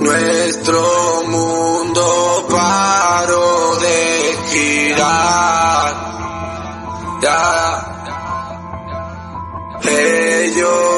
Nuestro mundo paró de girar. Ya. Ellos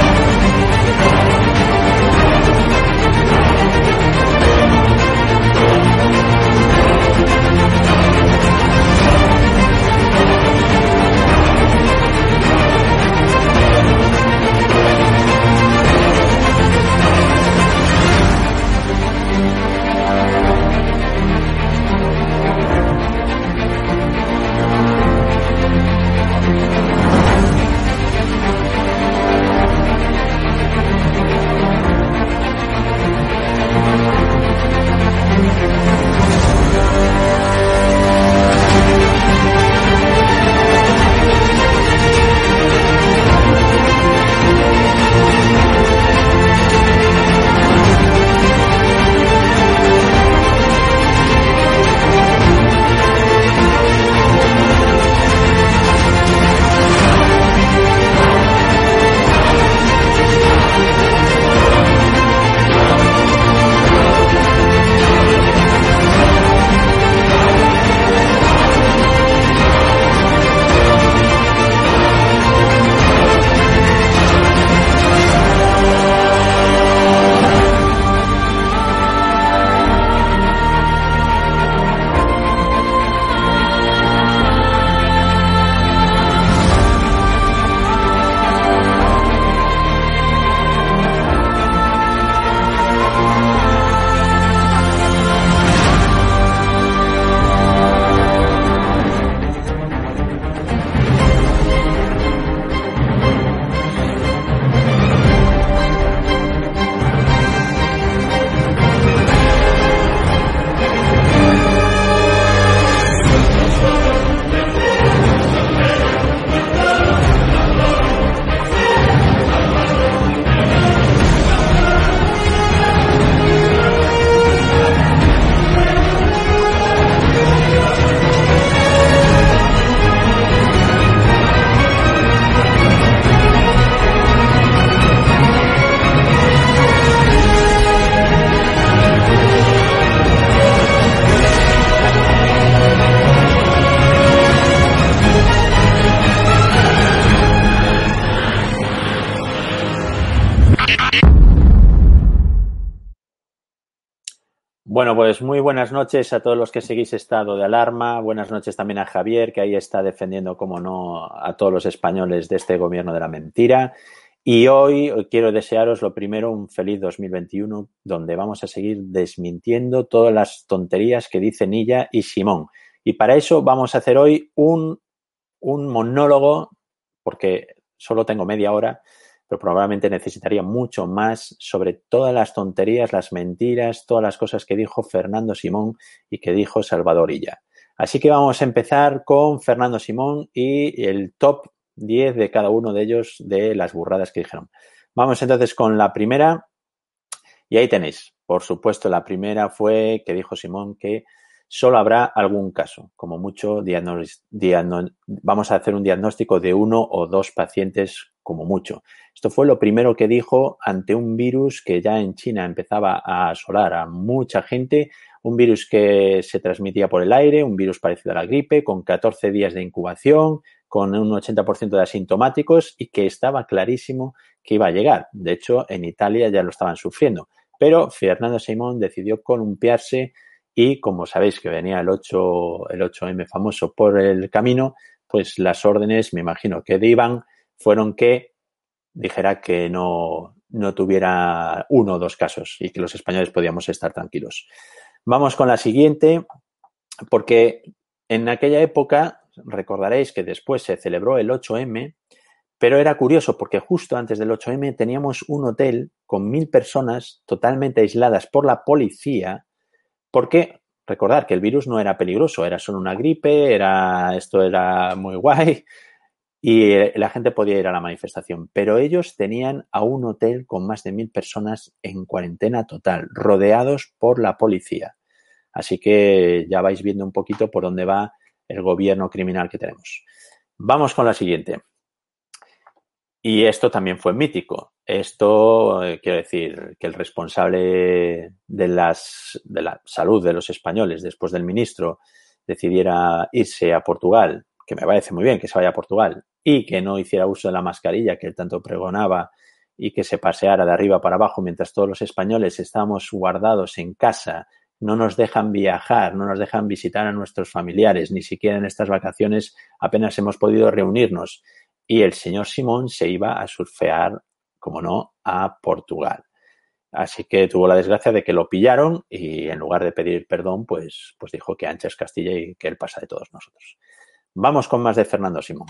Bueno, pues muy buenas noches a todos los que seguís estado de alarma. Buenas noches también a Javier, que ahí está defendiendo, como no, a todos los españoles de este gobierno de la mentira. Y hoy quiero desearos lo primero un feliz 2021, donde vamos a seguir desmintiendo todas las tonterías que dicen ella y Simón. Y para eso vamos a hacer hoy un, un monólogo, porque solo tengo media hora, pero probablemente necesitaría mucho más sobre todas las tonterías, las mentiras, todas las cosas que dijo Fernando Simón y que dijo Salvador Illa. Así que vamos a empezar con Fernando Simón y el top 10 de cada uno de ellos de las burradas que dijeron. Vamos entonces con la primera y ahí tenéis. Por supuesto, la primera fue que dijo Simón que solo habrá algún caso, como mucho vamos a hacer un diagnóstico de uno o dos pacientes como mucho. Esto fue lo primero que dijo ante un virus que ya en China empezaba a asolar a mucha gente, un virus que se transmitía por el aire, un virus parecido a la gripe, con 14 días de incubación, con un 80% de asintomáticos y que estaba clarísimo que iba a llegar. De hecho, en Italia ya lo estaban sufriendo. Pero Fernando Simón decidió columpiarse y como sabéis que venía el 8, el 8M famoso por el camino, pues las órdenes, me imagino que de Iván, fueron que dijera que no, no tuviera uno o dos casos y que los españoles podíamos estar tranquilos. Vamos con la siguiente, porque en aquella época recordaréis que después se celebró el 8M, pero era curioso porque justo antes del 8M teníamos un hotel con mil personas totalmente aisladas por la policía porque recordar que el virus no era peligroso, era solo una gripe, era esto era muy guay y la gente podía ir a la manifestación, pero ellos tenían a un hotel con más de mil personas en cuarentena total, rodeados por la policía. Así que ya vais viendo un poquito por dónde va el gobierno criminal que tenemos. Vamos con la siguiente. Y esto también fue mítico. Esto, eh, quiero decir, que el responsable de, las, de la salud de los españoles después del ministro decidiera irse a Portugal, que me parece muy bien que se vaya a Portugal, y que no hiciera uso de la mascarilla que él tanto pregonaba y que se paseara de arriba para abajo mientras todos los españoles estamos guardados en casa, no nos dejan viajar, no nos dejan visitar a nuestros familiares, ni siquiera en estas vacaciones apenas hemos podido reunirnos y el señor Simón se iba a surfear, como no, a Portugal. Así que tuvo la desgracia de que lo pillaron y en lugar de pedir perdón, pues, pues dijo que ancha es Castilla y que él pasa de todos nosotros. Vamos con más de Fernando Simón.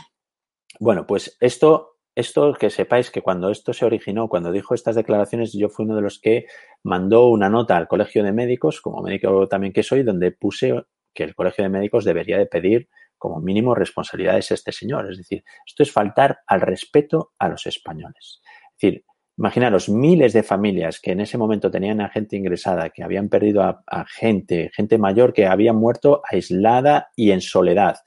Bueno, pues esto, esto que sepáis que cuando esto se originó, cuando dijo estas declaraciones, yo fui uno de los que mandó una nota al Colegio de Médicos, como médico también que soy, donde puse que el Colegio de Médicos debería de pedir como mínimo responsabilidades este señor. Es decir, esto es faltar al respeto a los españoles. Es decir, imaginaros miles de familias que en ese momento tenían a gente ingresada, que habían perdido a, gente, gente mayor que había muerto aislada y en soledad.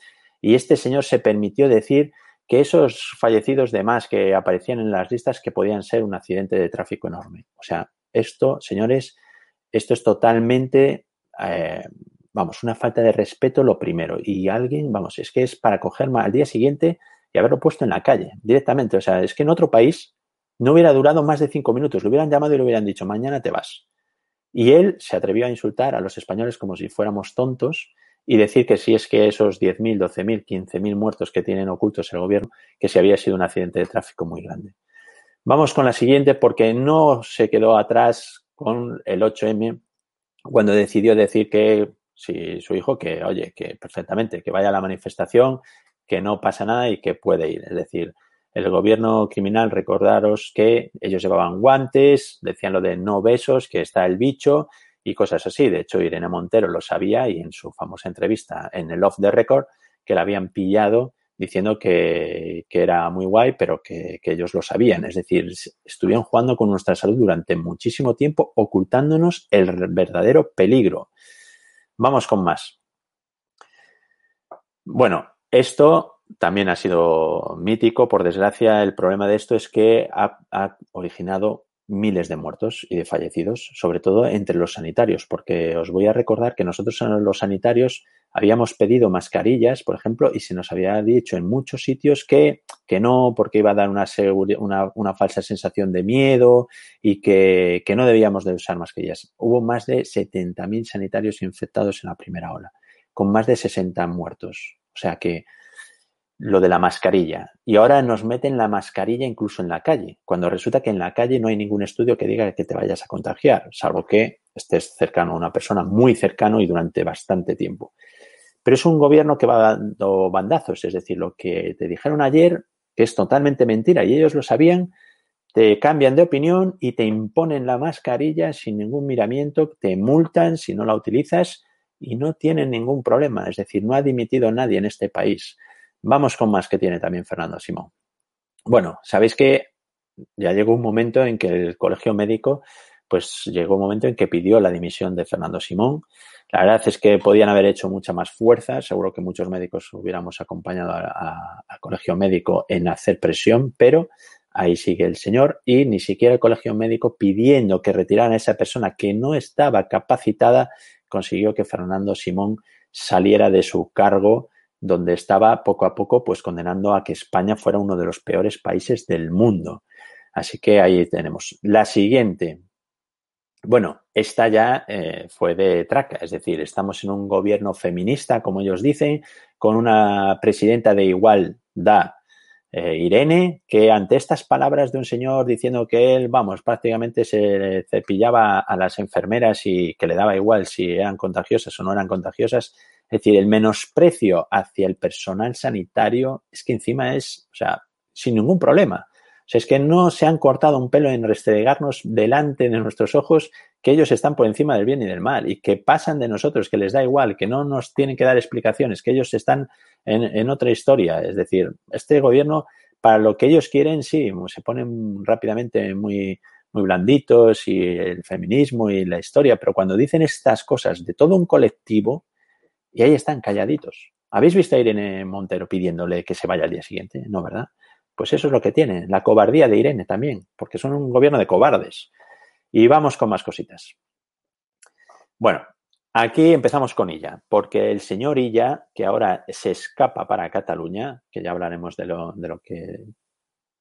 Y este señor se permitió decir que esos fallecidos de más que aparecían en las listas que podían ser un accidente de tráfico enorme. O sea, esto, señores, esto es totalmente eh, vamos, una falta de respeto lo primero. Y alguien, vamos, es que es para coger al día siguiente y haberlo puesto en la calle directamente. O sea, es que en otro país no hubiera durado más de cinco minutos. Lo hubieran llamado y le hubieran dicho, mañana te vas. Y él se atrevió a insultar a los españoles como si fuéramos tontos y decir que si es que esos 10.000, 12.000, 15.000 muertos que tienen ocultos el gobierno, que si había sido un accidente de tráfico muy grande. Vamos con la siguiente porque no se quedó atrás con el 8M cuando decidió decir que si su hijo que, oye, que perfectamente, que vaya a la manifestación, que no pasa nada y que puede ir. Es decir, el gobierno criminal, recordaros que ellos llevaban guantes, decían lo de no besos, que está el bicho y cosas así. De hecho, Irene Montero lo sabía y en su famosa entrevista en el Off the Record, que la habían pillado diciendo que, que era muy guay, pero que, que, ellos lo sabían. Es decir, estuvieron jugando con nuestra salud durante muchísimo tiempo, ocultándonos el verdadero peligro. Vamos con más. Bueno, esto también ha sido mítico. Por desgracia, el problema de esto es que ha, originado miles de muertos y de fallecidos, sobre todo entre los sanitarios, porque os voy a recordar que nosotros los sanitarios habíamos pedido mascarillas, por ejemplo, y se nos había dicho en muchos sitios que, que no, porque iba a dar una, una, una falsa sensación de miedo y que, que, no debíamos de usar mascarillas. Hubo más de 70.000 sanitarios infectados en la primera ola, con más de 60 muertos. O sea que lo de la mascarilla. Y ahora nos meten la mascarilla incluso en la calle, cuando resulta que en la calle no hay ningún estudio que diga que te vayas a contagiar, salvo que estés cercano a una persona muy cercano y durante bastante tiempo. Pero es un gobierno que va dando bandazos, es decir, lo que te dijeron ayer, es totalmente mentira y ellos lo sabían, te cambian de opinión y te imponen la mascarilla sin ningún miramiento, te multan si no la utilizas y no tienen ningún problema. Es decir, no ha dimitido nadie en este país. Vamos con más que tiene también Fernando Simón. Bueno, sabéis que ya llegó un momento en que el colegio médico, pues llegó un momento en que pidió la dimisión de Fernando Simón. La verdad es que podían haber hecho mucha más fuerza. Seguro que muchos médicos hubiéramos acompañado al colegio médico en hacer presión, pero ahí sigue el señor y ni siquiera el colegio médico pidiendo que retiraran a esa persona que no estaba capacitada consiguió que Fernando Simón saliera de su cargo donde estaba poco a poco pues condenando a que España fuera uno de los peores países del mundo. Así que ahí tenemos. La siguiente. Bueno, esta ya eh, fue de traca, es decir, estamos en un gobierno feminista, como ellos dicen, con una presidenta de igualdad, eh, Irene, que ante estas palabras de un señor diciendo que él, vamos, prácticamente se cepillaba a las enfermeras y que le daba igual si eran contagiosas o no eran contagiosas, es decir, el menosprecio hacia el personal sanitario es que encima es, o sea, sin ningún problema. O sea, es que no se han cortado un pelo en restregarnos delante de nuestros ojos que ellos están por encima del bien y del mal y que pasan de nosotros, que les da igual, que no nos tienen que dar explicaciones, que ellos están en, en otra historia. Es decir, este gobierno, para lo que ellos quieren, sí, se ponen rápidamente muy, muy blanditos y el feminismo y la historia, pero cuando dicen estas cosas de todo un colectivo, y ahí están calladitos. ¿Habéis visto a Irene Montero pidiéndole que se vaya al día siguiente? No, ¿verdad? Pues eso es lo que tiene, la cobardía de Irene también, porque son un gobierno de cobardes. Y vamos con más cositas. Bueno, aquí empezamos con Illa, porque el señor Illa, que ahora se escapa para Cataluña, que ya hablaremos de lo, de lo que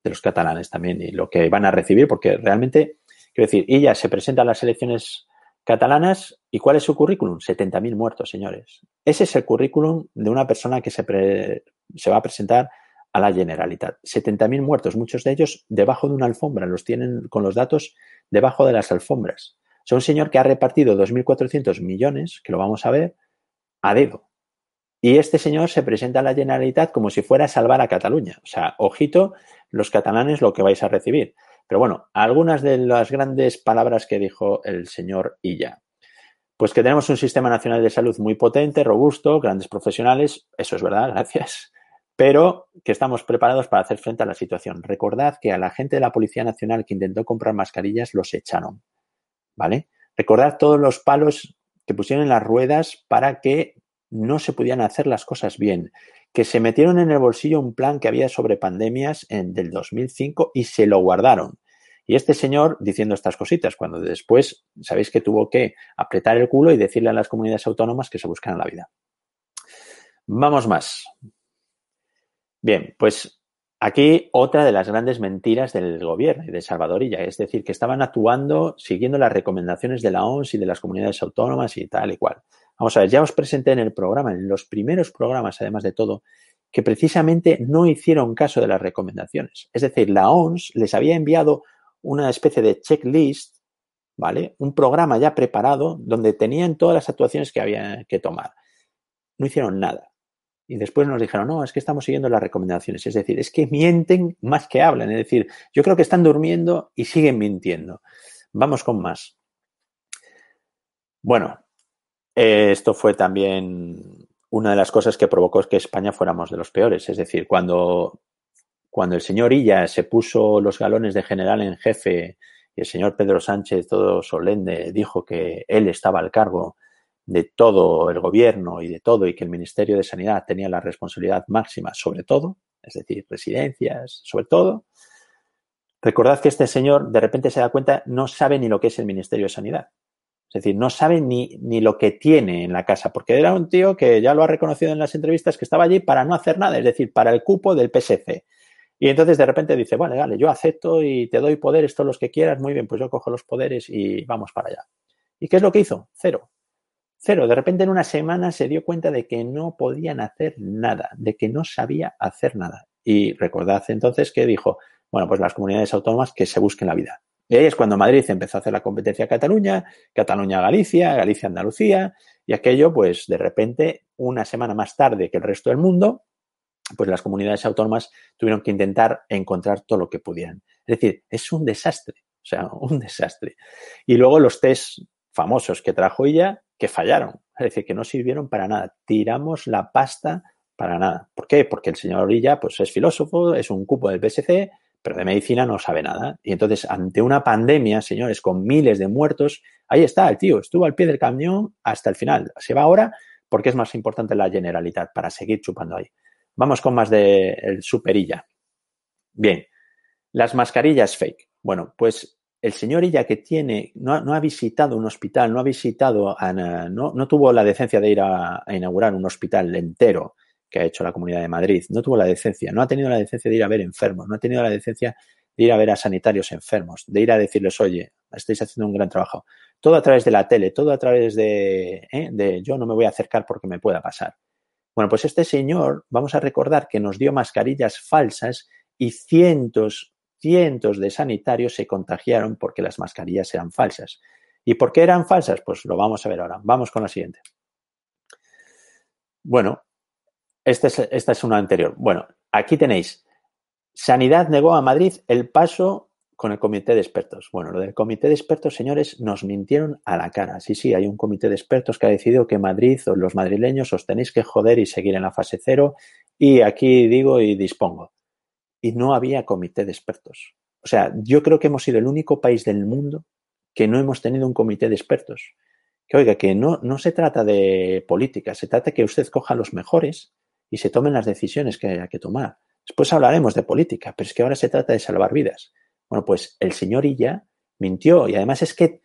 de los catalanes también y lo que van a recibir, porque realmente, quiero decir, Illa se presenta a las elecciones catalanas. ¿Y cuál es su currículum? 70.000 muertos, señores. Ese es el currículum de una persona que se, se va a presentar a la Generalitat. 70.000 muertos, muchos de ellos debajo de una alfombra, los tienen con los datos debajo de las alfombras. Es un señor que ha repartido 2.400 millones, que lo vamos a ver, a dedo. Y este señor se presenta a la Generalitat como si fuera a salvar a Cataluña. O sea, ojito, los catalanes lo que vais a recibir. Pero bueno, algunas de las grandes palabras que dijo el señor Illa. Pues que tenemos un sistema nacional de salud muy potente, robusto, grandes profesionales, eso es verdad, gracias, pero que estamos preparados para hacer frente a la situación. Recordad que a la gente de la Policía Nacional que intentó comprar mascarillas los echaron, ¿vale? Recordad todos los palos que pusieron en las ruedas para que no se pudieran hacer las cosas bien, que se metieron en el bolsillo un plan que había sobre pandemias en, del 2005 y se lo guardaron. Y este señor diciendo estas cositas, cuando después sabéis que tuvo que apretar el culo y decirle a las comunidades autónomas que se buscaran la vida. Vamos más. Bien, pues aquí otra de las grandes mentiras del gobierno y de Salvadorilla, es decir, que estaban actuando siguiendo las recomendaciones de la OMS y de las comunidades autónomas y tal y cual. Vamos a ver, ya os presenté en el programa, en los primeros programas, además de todo, que precisamente no hicieron caso de las recomendaciones. Es decir, la OMS les había enviado una especie de checklist, ¿vale? Un programa ya preparado donde tenían todas las actuaciones que había que tomar. No hicieron nada. Y después nos dijeron, no, es que estamos siguiendo las recomendaciones. Es decir, es que mienten más que hablan. Es decir, yo creo que están durmiendo y siguen mintiendo. Vamos con más. Bueno, eh, esto fue también una de las cosas que provocó que España fuéramos de los peores. Es decir, cuando, cuando el señor Illa se puso los galones de general en jefe y el señor Pedro Sánchez, todo solemne, dijo que él estaba al cargo de todo el gobierno y de todo y que el Ministerio de Sanidad tenía la responsabilidad máxima sobre todo, es decir, residencias, sobre todo. Recordad que este señor de repente se da cuenta, no sabe ni lo que es el Ministerio de Sanidad. Es decir, no sabe ni, ni lo que tiene en la casa, porque era un tío que ya lo ha reconocido en las entrevistas que estaba allí para no hacer nada, es decir, para el cupo del PSC. Y entonces de repente dice, vale, vale, yo acepto y te doy poderes todos los que quieras, muy bien, pues yo cojo los poderes y vamos para allá. ¿Y qué es lo que hizo? Cero. Cero. De repente en una semana se dio cuenta de que no podían hacer nada, de que no sabía hacer nada. Y recordad entonces que dijo, bueno, pues las comunidades autónomas que se busquen la vida. Y ahí es cuando Madrid empezó a hacer la competencia a Cataluña, Cataluña Galicia, Galicia Andalucía, y aquello, pues de repente, una semana más tarde que el resto del mundo, pues las comunidades autónomas tuvieron que intentar encontrar todo lo que pudieran. Es decir, es un desastre, o sea, un desastre. Y luego los test famosos que trajo ella, que fallaron, es decir, que no sirvieron para nada. Tiramos la pasta para nada. ¿Por qué? Porque el señor Orilla, pues es filósofo, es un cupo del PSC, pero de medicina no sabe nada. Y entonces, ante una pandemia, señores, con miles de muertos, ahí está el tío, estuvo al pie del camión hasta el final. Se va ahora porque es más importante la generalidad para seguir chupando ahí. Vamos con más de el superilla. Bien, las mascarillas fake. Bueno, pues el señor Illa que tiene, no, ha visitado un hospital, no ha visitado, no, no, tuvo la decencia de ir a, a, inaugurar un hospital entero que ha hecho la Comunidad de Madrid, no tuvo la decencia, no ha tenido la decencia de ir a ver enfermos, no ha tenido la decencia de ir a ver a sanitarios enfermos, de ir a decirles, oye, estáis haciendo un gran trabajo. Todo a través de la tele, todo a través de, ¿eh? de yo no me voy a acercar porque me pueda pasar. Bueno, pues este señor, vamos a recordar que nos dio mascarillas falsas y cientos, cientos de sanitarios se contagiaron porque las mascarillas eran falsas. ¿Y por qué eran falsas? Pues lo vamos a ver ahora. Vamos con la siguiente. Bueno, esta es, esta es una anterior. Bueno, aquí tenéis. Sanidad negó a Madrid el paso con el comité de expertos. Bueno, lo del comité de expertos, señores, nos mintieron a la cara. Sí, sí, hay un comité de expertos que ha decidido que Madrid o los madrileños os tenéis que joder y seguir en la fase cero. Y aquí digo y dispongo. Y no había comité de expertos. O sea, yo creo que hemos sido el único país del mundo que no hemos tenido un comité de expertos. Que oiga, que no, no se trata de política, se trata que usted coja los mejores y se tomen las decisiones que haya que tomar. Después hablaremos de política, pero es que ahora se trata de salvar vidas. Bueno, pues el señor Illa mintió y además es que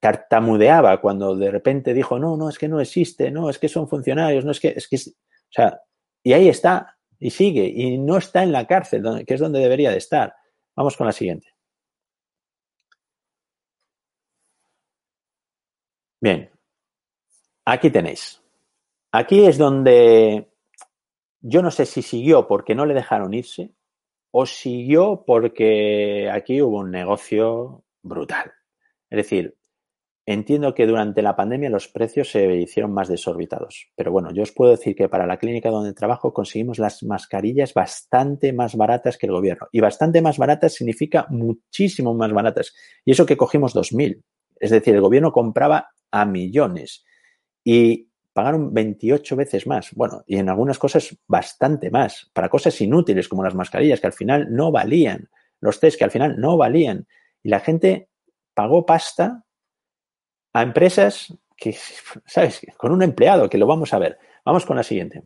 tartamudeaba cuando de repente dijo, no, no, es que no existe, no, es que son funcionarios, no es que, es que, o sea, y ahí está, y sigue, y no está en la cárcel, que es donde debería de estar. Vamos con la siguiente. Bien, aquí tenéis. Aquí es donde yo no sé si siguió porque no le dejaron irse o siguió porque aquí hubo un negocio brutal. Es decir, entiendo que durante la pandemia los precios se hicieron más desorbitados. Pero bueno, yo os puedo decir que para la clínica donde trabajo conseguimos las mascarillas bastante más baratas que el gobierno. Y bastante más baratas significa muchísimo más baratas. Y eso que cogimos 2.000. Es decir, el gobierno compraba a millones. Y pagaron 28 veces más. Bueno, y en algunas cosas bastante más, para cosas inútiles como las mascarillas que al final no valían, los test que al final no valían. Y la gente pagó pasta a empresas que, ¿sabes? Con un empleado, que lo vamos a ver. Vamos con la siguiente.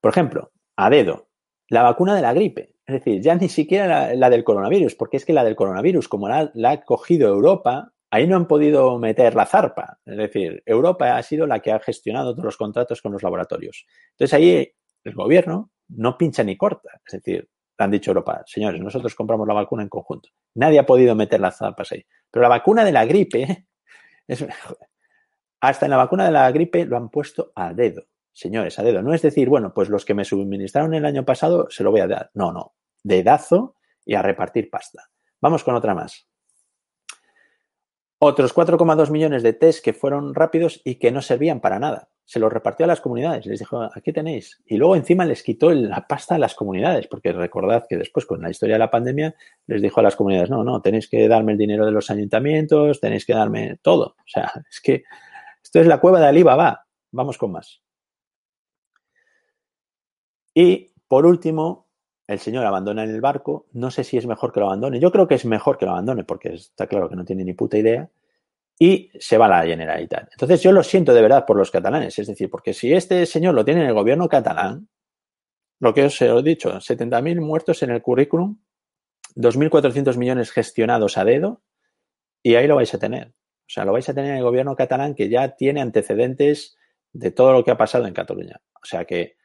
Por ejemplo, a dedo, la vacuna de la gripe. Es decir, ya ni siquiera la, del coronavirus, porque es que la del coronavirus, como la, la ha cogido Europa, Ahí no han podido meter la zarpa. Es decir, Europa ha sido la que ha gestionado todos los contratos con los laboratorios. Entonces ahí el gobierno no pincha ni corta. Es decir, han dicho Europa, señores, nosotros compramos la vacuna en conjunto. Nadie ha podido meter las zarpas ahí. Pero la vacuna de la gripe, hasta en la vacuna de la gripe lo han puesto a dedo. Señores, a dedo. No es decir, bueno, pues los que me suministraron el año pasado se lo voy a dar. No, no. Dedazo y a repartir pasta. Vamos con otra más. Otros 4,2 millones de test que fueron rápidos y que no servían para nada. Se los repartió a las comunidades, les dijo, aquí tenéis. Y luego encima les quitó la pasta a las comunidades, porque recordad que después con la historia de la pandemia les dijo a las comunidades, no, no, tenéis que darme el dinero de los ayuntamientos, tenéis que darme todo. O sea, es que esto es la cueva de Alibaba. Vamos con más. Y por último, el señor abandona el barco, no sé si es mejor que lo abandone, yo creo que es mejor que lo abandone porque está claro que no tiene ni puta idea y se va la Generalitat. Entonces yo lo siento de verdad por los catalanes, es decir, porque si este señor lo tiene en el gobierno catalán, lo que os he dicho, 70.000 muertos en el currículum, 2.400 millones gestionados a dedo y ahí lo vais a tener. O sea, lo vais a tener en el gobierno catalán que ya tiene antecedentes de todo lo que ha pasado en Cataluña. O sea que,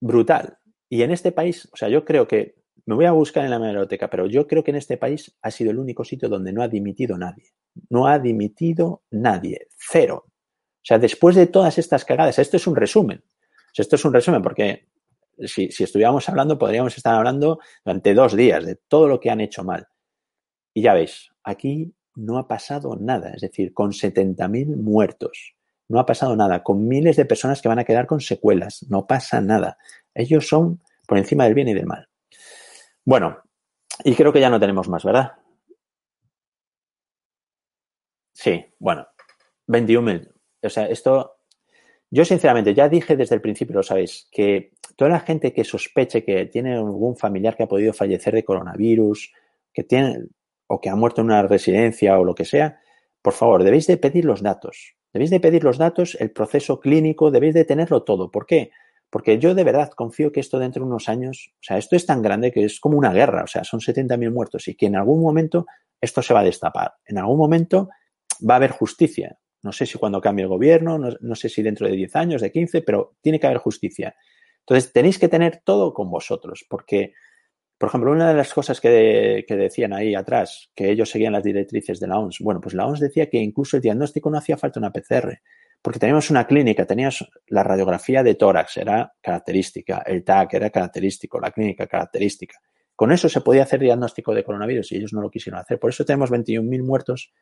brutal. Y en este país, o sea, yo creo que, me voy a buscar en la biblioteca, pero yo creo que en este país ha sido el único sitio donde no ha dimitido nadie. No ha dimitido nadie. Cero. O sea, después de todas estas cagadas, esto es un resumen. Esto es un resumen porque si, si estuviéramos hablando, podríamos estar hablando durante dos días de todo lo que han hecho mal. Y ya veis, aquí no ha pasado nada. Es decir, con 70.000 muertos. No ha pasado nada. Con miles de personas que van a quedar con secuelas. No pasa nada. Ellos son por encima del bien y del mal. Bueno, y creo que ya no tenemos más, ¿verdad? Sí, bueno, 21.000. O sea, esto, yo sinceramente ya dije desde el principio, lo sabéis, que toda la gente que sospeche que tiene algún familiar que ha podido fallecer de coronavirus, que tiene o que ha muerto en una residencia o lo que sea, por favor, debéis de pedir los datos. Debéis de pedir los datos, el proceso clínico, debéis de tenerlo todo. ¿Por qué? Porque yo de verdad confío que esto dentro de unos años, o sea, esto es tan grande que es como una guerra, o sea, son 70.000 muertos y que en algún momento esto se va a destapar. En algún momento va a haber justicia. No sé si cuando cambie el gobierno, no, no sé si dentro de 10 años, de 15, pero tiene que haber justicia. Entonces, tenéis que tener todo con vosotros, porque, por ejemplo, una de las cosas que, que, decían ahí atrás, que ellos seguían las directrices de la OMS, bueno, pues la OMS decía que incluso el diagnóstico no hacía falta una PCR, porque teníamos una clínica, tenías la radiografía de tórax, era característica, el TAC era característico, la clínica característica. Con eso se podía hacer diagnóstico de coronavirus y ellos no lo quisieron hacer. Por eso tenemos 21.000 muertos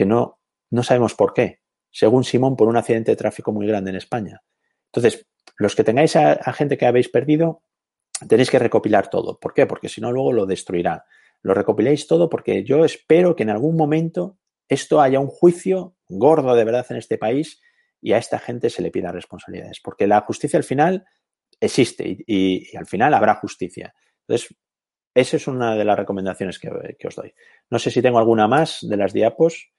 que no, no sabemos por qué. Según Simón, por un accidente de tráfico muy grande en España. Entonces, los que tengáis a, gente que habéis perdido, tenéis que recopilar todo. ¿Por qué? Porque si no, luego lo destruirá. Lo recopiláis todo porque yo espero que en algún momento esto haya un juicio gordo de verdad en este país y a esta gente se le pida responsabilidades. Porque la justicia al final existe y, y, y al final habrá justicia. Entonces, esa es una de las recomendaciones que, que, os doy. No sé si tengo alguna más de las diapos.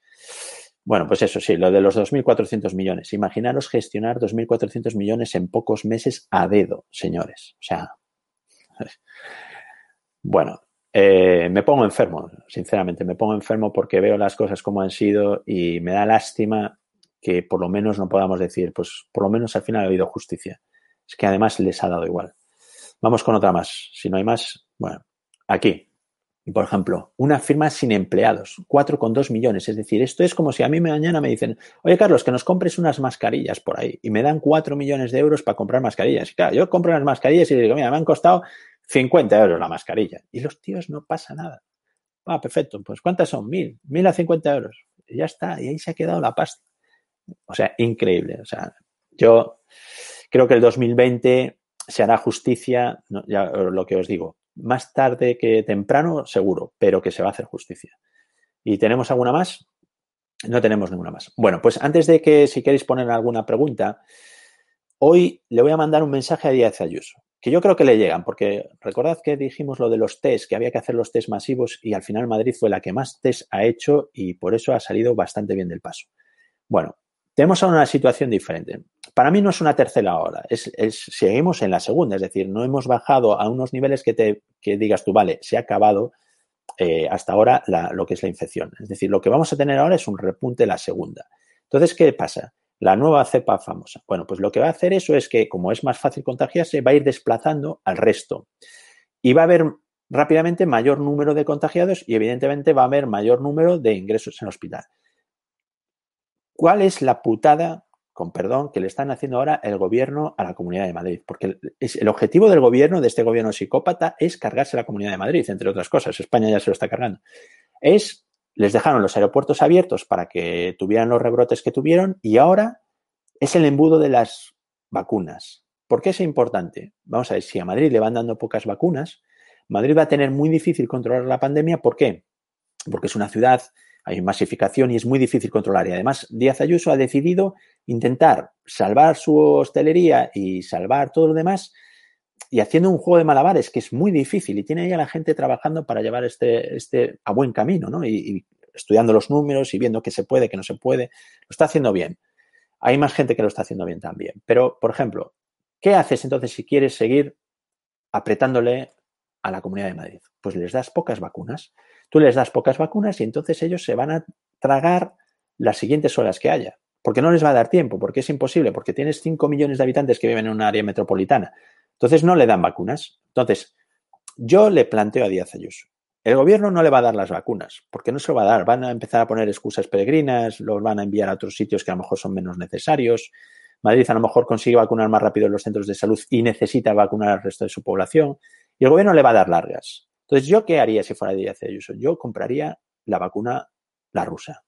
Bueno, pues eso sí, lo de los 2.400 millones. Imaginaros gestionar 2.400 millones en pocos meses a dedo, señores. O sea, bueno, eh, me pongo enfermo, sinceramente, me pongo enfermo porque veo las cosas como han sido y me da lástima que por lo menos no podamos decir, pues por lo menos al final ha habido justicia. Es que además les ha dado igual. Vamos con otra más. Si no hay más, bueno, aquí. Por ejemplo, una firma sin empleados, 4,2 millones. Es decir, esto es como si a mí mañana me dicen, oye Carlos, que nos compres unas mascarillas por ahí y me dan 4 millones de euros para comprar mascarillas. Y claro, yo compro unas mascarillas y digo, mira, me han costado 50 euros la mascarilla. Y los tíos no pasa nada. Ah, perfecto. Pues ¿cuántas son? Mil. Mil a 50 euros. Y ya está. Y ahí se ha quedado la pasta. O sea, increíble. O sea, yo creo que el 2020 se hará justicia, ya lo que os digo, más tarde que temprano, seguro, pero que se va a hacer justicia. ¿Y tenemos alguna más? No tenemos ninguna más. Bueno, pues antes de que si queréis poner alguna pregunta, hoy le voy a mandar un mensaje a Díaz Ayuso, que yo creo que le llegan, porque recordad que dijimos lo de los test, que había que hacer los test masivos y al final Madrid fue la que más test ha hecho y por eso ha salido bastante bien del paso. Bueno, tenemos ahora una situación diferente. Para mí no es una tercera hora, es, seguimos en la segunda, es decir, no hemos bajado a unos niveles que, te, digas tú, vale, se ha acabado eh, hasta ahora lo que es la infección. Es decir, lo que vamos a tener ahora es un repunte la segunda. Entonces, ¿qué pasa? La nueva cepa famosa. Bueno, pues lo que va a hacer eso es que, como es más fácil contagiarse, va a ir desplazando al resto. Y va a haber rápidamente mayor número de contagiados y, evidentemente, va a haber mayor número de ingresos en hospital. ¿Cuál es la putada, con perdón, que le están haciendo ahora el gobierno a la Comunidad de Madrid? Porque el, objetivo del gobierno, de este gobierno psicópata, es cargarse la Comunidad de Madrid, entre otras cosas. España ya se lo está cargando. Es, les dejaron los aeropuertos abiertos para que tuvieran los rebrotes que tuvieron y ahora es el embudo de las vacunas. ¿Por qué es importante? Vamos a ver, si a Madrid le van dando pocas vacunas, Madrid va a tener muy difícil controlar la pandemia. ¿Por qué? Porque es una ciudad hay masificación y es muy difícil controlar. Y además, Díaz Ayuso ha decidido intentar salvar su hostelería y salvar todo lo demás y haciendo un juego de malabares que es muy difícil y tiene ahí a la gente trabajando para llevar este, este a buen camino, ¿no? Y, estudiando los números y viendo qué se puede, qué no se puede. Lo está haciendo bien. Hay más gente que lo está haciendo bien también. Pero, por ejemplo, ¿qué haces entonces si quieres seguir apretándole a la Comunidad de Madrid? Pues les das pocas vacunas. Tú les das pocas vacunas y entonces ellos se van a tragar las siguientes olas que haya, porque no les va a dar tiempo, porque es imposible, porque tienes 5 millones de habitantes que viven en un área metropolitana. Entonces no le dan vacunas. Entonces, yo le planteo a Díaz Ayuso, el gobierno no le va a dar las vacunas, porque no se lo va a dar. Van a empezar a poner excusas peregrinas, los van a enviar a otros sitios que a lo mejor son menos necesarios. Madrid a lo mejor consigue vacunar más rápido en los centros de salud y necesita vacunar al resto de su población. Y el gobierno le va a dar largas. Entonces, ¿yo qué haría si fuera Díaz Ayuso? Yo compraría la vacuna, la rusa.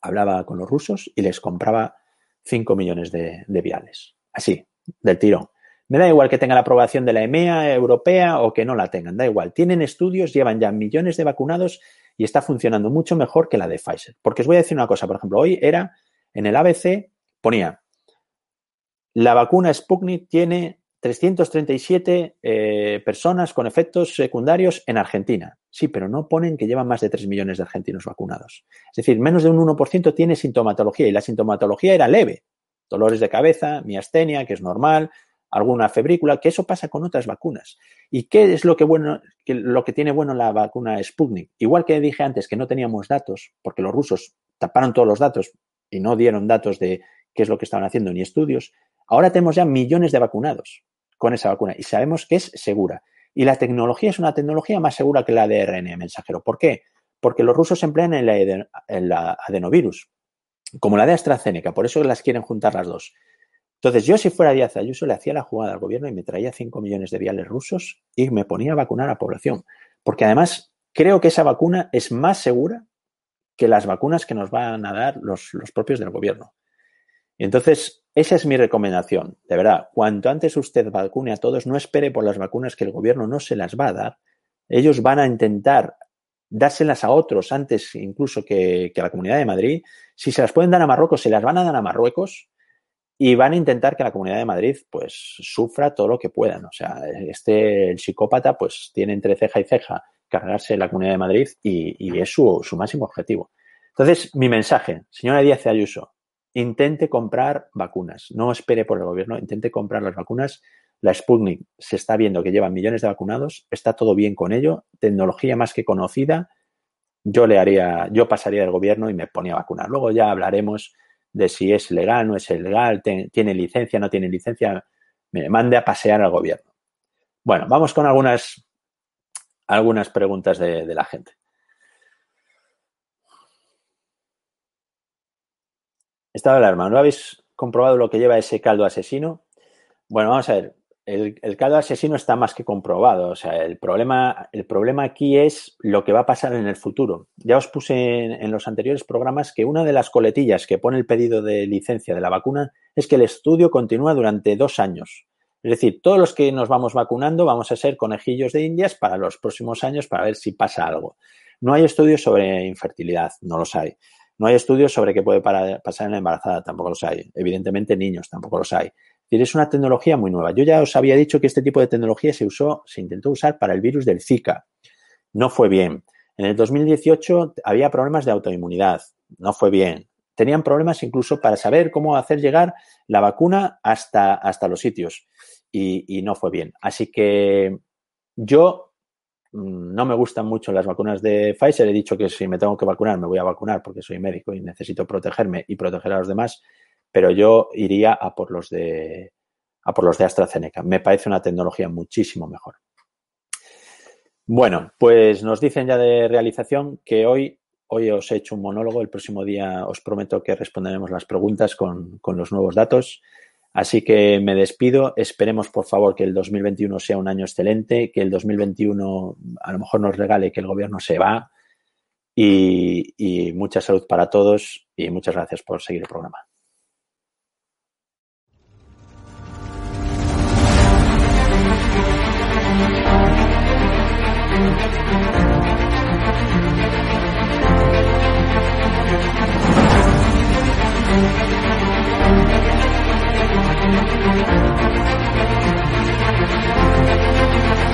Hablaba con los rusos y les compraba 5 millones de, de viales. Así, del tirón. Me da igual que tenga la aprobación de la EMEA europea o que no la tengan, da igual. Tienen estudios, llevan ya millones de vacunados y está funcionando mucho mejor que la de Pfizer. Porque os voy a decir una cosa, por ejemplo, hoy era en el ABC, ponía, la vacuna Sputnik tiene 337 eh, personas con efectos secundarios en Argentina. Sí, pero no ponen que llevan más de 3 millones de argentinos vacunados. Es decir, menos de un 1% tiene sintomatología y la sintomatología era leve. Dolores de cabeza, miastenia, que es normal, alguna febrícula, que eso pasa con otras vacunas. ¿Y qué es lo que, bueno, lo que tiene bueno la vacuna Sputnik? Igual que dije antes que no teníamos datos, porque los rusos taparon todos los datos y no dieron datos de qué es lo que estaban haciendo ni estudios, ahora tenemos ya millones de vacunados con esa vacuna y sabemos que es segura. Y la tecnología es una tecnología más segura que la de ARN mensajero. ¿Por qué? Porque los rusos emplean el, el adenovirus, como la de AstraZeneca, por eso las quieren juntar las dos. Entonces, yo si fuera Díaz Ayuso le hacía la jugada al gobierno y me traía 5 millones de viales rusos y me ponía a vacunar a la población. Porque además creo que esa vacuna es más segura que las vacunas que nos van a dar los, propios del gobierno. Entonces, esa es mi recomendación. De verdad, cuanto antes usted vacune a todos, no espere por las vacunas que el gobierno no se las va a dar. Ellos van a intentar dárselas a otros antes incluso que, a la Comunidad de Madrid. Si se las pueden dar a Marruecos, se las van a dar a Marruecos y van a intentar que la Comunidad de Madrid pues sufra todo lo que puedan. O sea, este el psicópata pues tiene entre ceja y ceja cargarse la Comunidad de Madrid y, es su, su, máximo objetivo. Entonces, mi mensaje, señora Díaz Ayuso, intente comprar vacunas, no espere por el gobierno, intente comprar las vacunas. La Sputnik se está viendo que lleva millones de vacunados, está todo bien con ello, tecnología más que conocida. Yo le haría, yo pasaría del gobierno y me ponía a vacunar. Luego ya hablaremos de si es legal, no es ilegal, tiene licencia, no tiene licencia, me mande a pasear al gobierno. Bueno, vamos con algunas, algunas preguntas de la gente. Estado de alarma, ¿no habéis comprobado lo que lleva ese caldo asesino? Bueno, vamos a ver el, caldo asesino está más que comprobado. O sea, el problema, el problema aquí es lo que va a pasar en el futuro. Ya os puse en, en, los anteriores programas que una de las coletillas que pone el pedido de licencia de la vacuna es que el estudio continúa durante dos años. Es decir, todos los que nos vamos vacunando vamos a ser conejillos de indias para los próximos años para ver si pasa algo. No hay estudios sobre infertilidad, no los hay. No hay estudios sobre qué puede pasar en la embarazada, tampoco los hay. Evidentemente, niños, tampoco los hay es una tecnología muy nueva. Yo ya os había dicho que este tipo de tecnología se usó, se intentó usar para el virus del Zika. No fue bien. En el 2018 había problemas de autoinmunidad. No fue bien. Tenían problemas incluso para saber cómo hacer llegar la vacuna hasta, hasta los sitios. Y, no fue bien. Así que yo no me gustan mucho las vacunas de Pfizer. He dicho que si me tengo que vacunar, me voy a vacunar porque soy médico y necesito protegerme y proteger a los demás pero yo iría a por los de a por los de AstraZeneca. Me parece una tecnología muchísimo mejor. Bueno, pues nos dicen ya de realización que hoy, hoy os he hecho un monólogo, el próximo día os prometo que responderemos las preguntas con, con los nuevos datos. Así que me despido. Esperemos, por favor, que el 2021 sea un año excelente, que el 2021 a lo mejor nos regale que el gobierno se va y, y mucha salud para todos y muchas gracias por seguir el programa.